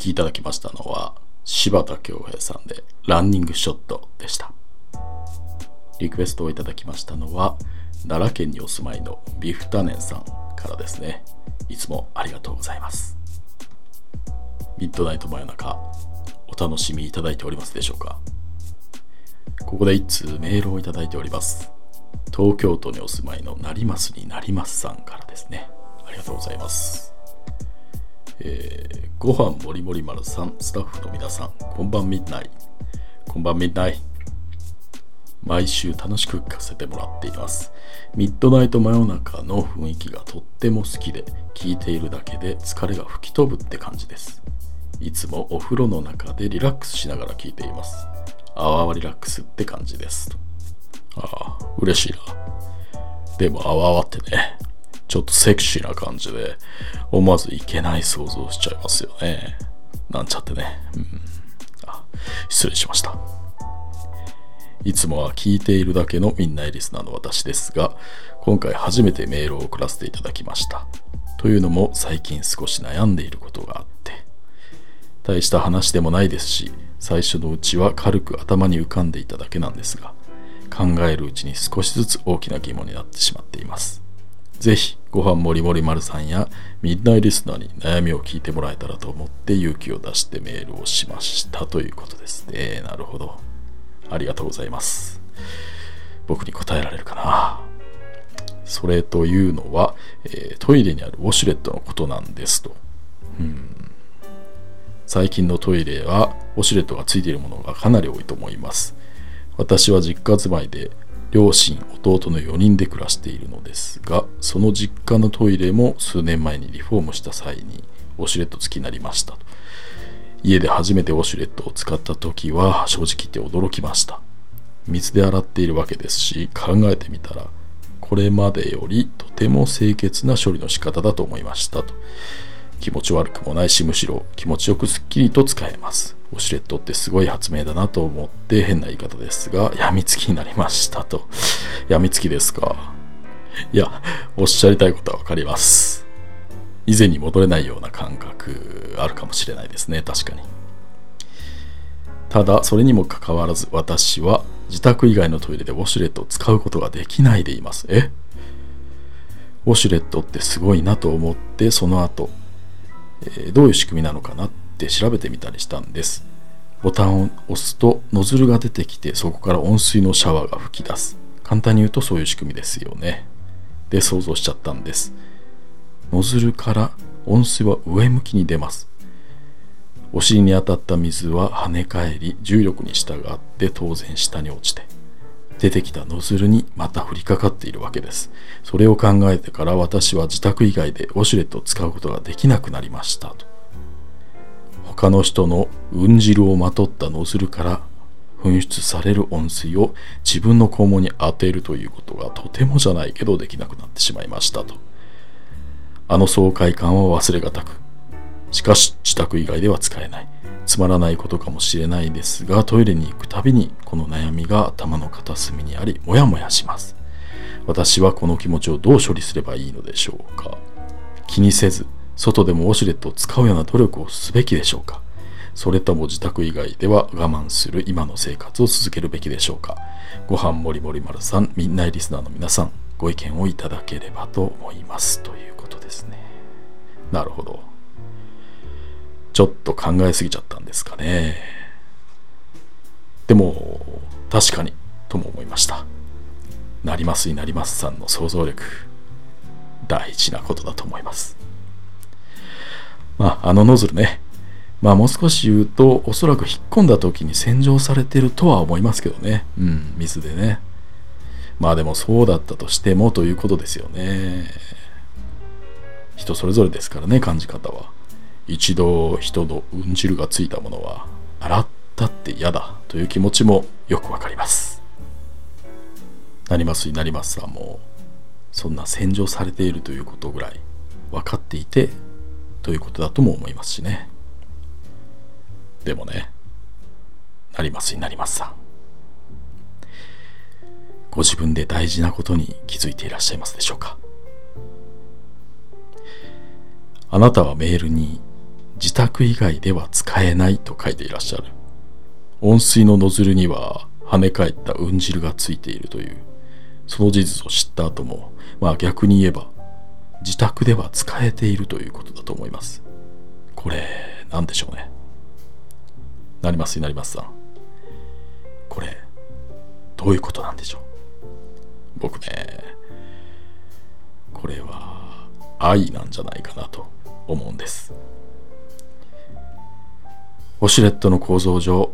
きいただきましたのは柴田恭平さんでランニングショットでした。リクエストをいただきましたのは奈良県にお住まいのビフタネンさんからですね。いつもありがとうございます。ミッドナイト真夜中お楽しみいただいておりますでしょうか？ここで一通メールをいただいております。東京都にお住まいの成増になりますさんからですね。ありがとうございます。えー、ご飯もりもり丸さんスタッフの皆さんこんばんみんない。こんばんみんない。毎週楽しく聞かせてもらっています。ミッドナイト真夜中の雰囲気がとっても好きで聞いているだけで疲れが吹き飛ぶって感じです。いつもお風呂の中でリラックスしながら聞いています。あわわリラックスって感じです。ああ嬉しいな。でもあわわってね。ちょっとセクシーな感じで、思わずいけない想像しちゃいますよね。なんちゃってね。うん。あ、失礼しました。いつもは聞いているだけのみんなエリスナーの私ですが、今回初めてメールを送らせていただきました。というのも最近少し悩んでいることがあって、大した話でもないですし、最初のうちは軽く頭に浮かんでいただけなんですが、考えるうちに少しずつ大きな疑問になってしまっています。ぜひ、ご飯もりもり丸さんやミッドナイリスナーに悩みを聞いてもらえたらと思って勇気を出してメールをしましたということですね。なるほど。ありがとうございます。僕に答えられるかな？それというのは、えー、トイレにあるウォシュレットのことなんですと。うん最近のトイレはウォシュレットがついているものがかなり多いと思います。私は実家住まいで両親弟の4人で暮らしているのですがその実家のトイレも数年前にリフォームした際にウォシュレット付きになりました家で初めてウォシュレットを使った時は正直言って驚きました。水で洗っているわけですし考えてみたらこれまでよりとても清潔な処理の仕方だと思いましたと。気持ち悪くもないしむしろ気持ちよくすっきりと使えます。ウォシュレットってすごい発明だなと思って変な言い方ですが、病みつきになりましたと。病みつきですか？いや、おっしゃりたいことはわかります。以前に戻れないような感覚あるかもしれないですね、確かに。ただ、それにもかかわらず私は自宅以外のトイレでウォシュレットを使うことができないでいます。え？ウォシュレットってすごいなと思って、その後、えー、どういう仕組みなのかなって調べてみたりしたんです。ボタンを押すとノズルが出てきてそこから温水のシャワーが吹き出す。簡単に言うとそういう仕組みですよね。で想像しちゃったんです。ノズルから温水は上向きに出ます。お尻に当たった水は跳ね返り重力に従って当然下に落ちて出てきたノズルにまた降りかかっているわけです。それを考えてから私は自宅以外でウォシュレットを使うことができなくなりましたと。他の人のうん汁をまとったノズルから噴出される温水を自分の肛門に当てるということがとてもじゃないけどできなくなってしまいましたと。あの爽快感は忘れがたく。しかし自宅以外では使えない。つまらないことかもしれないですがトイレに行くたびにこの悩みが頭の片隅にありモヤモヤします。私はこの気持ちをどう処理すればいいのでしょうか気にせず外でもウォシュレットを使うような努力をすべきでしょうか？それとも自宅以外では我慢する今の生活を続けるべきでしょうか？ご飯もりもり丸さん、みんなリスナーの皆さん、ご意見をいただければと思います。ということですね。なるほど。ちょっと考えすぎちゃったんですかね。でも、確かに、とも思いました。なりますになりますさんの想像力、大事なことだと思います。まあ、あのノズルね、まあもう少し言うと、おそらく引っ込んだ時に洗浄されてるとは思いますけどね。うん、水でね。まあでもそうだったとしてもということですよね。人それぞれですからね、感じ方は。一度人のうん汁がついたものは、洗ったって嫌だという気持ちもよくわかります。なりますになりますさんも、そんな洗浄されているということぐらい分かっていてということだとも思いますしね。でもねなりますになりますさ。んご自分で大事なことに気づいていらっしゃいますでしょうか？あなたはメールに自宅以外では使えないと書いていらっしゃる。温水のノズルには跳ね返ったうん汁がついているというその事実を知った後もまあ逆に言えば自宅では使えているということだと思います。これ何でしょうね。なりますになりますさん。これどういうことなんでしょう。僕ねこれは愛なんじゃないかなと思うんです。ウォシュレットの構造上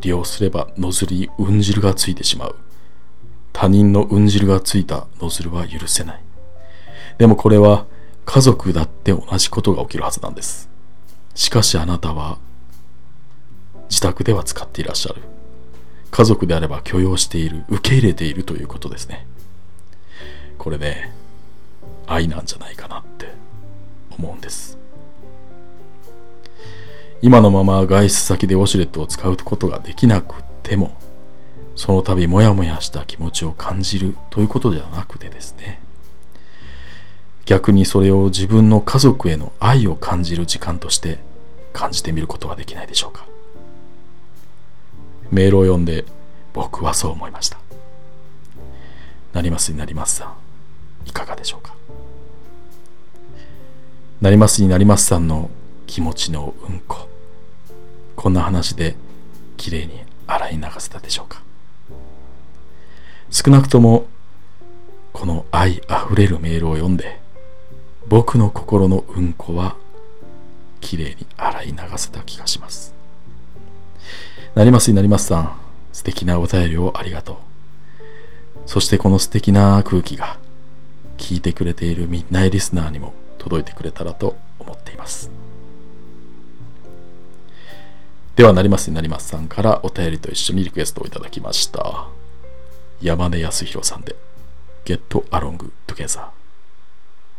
利用すればノズルにうん汁がついてしまう。他人のうん汁がついたノズルは許せない。でもこれは家族だって同じことが起きるはずなんです。しかしあなたは自宅では使っていらっしゃる。家族であれば許容している受け入れているということですね。これね愛なんじゃないかなって思うんです。今のまま外出先でウォシュレットを使うことができなくてもその度モヤモヤした気持ちを感じるということではなくてですね。逆にそれを自分の家族への愛を感じる時間として感じてみることはできないでしょうか。メールを読んで僕はそう思いました。なりますになりますさんいかがでしょうか？なりますになりますさんの気持ちのうんここんな話できれいに洗い流せたでしょうか？少なくともこの愛あふれるメールを読んで僕の心のうんこはきれいに洗い流せた気がします。なりますになりますさん素敵なお便りをありがとう。そしてこの素敵な空気が聞いてくれているみんなリスナーにも届いてくれたらと思っています。ではなりますになりますさんからお便りと一緒にリクエストをいただきました。山根康弘さんで Get Along Together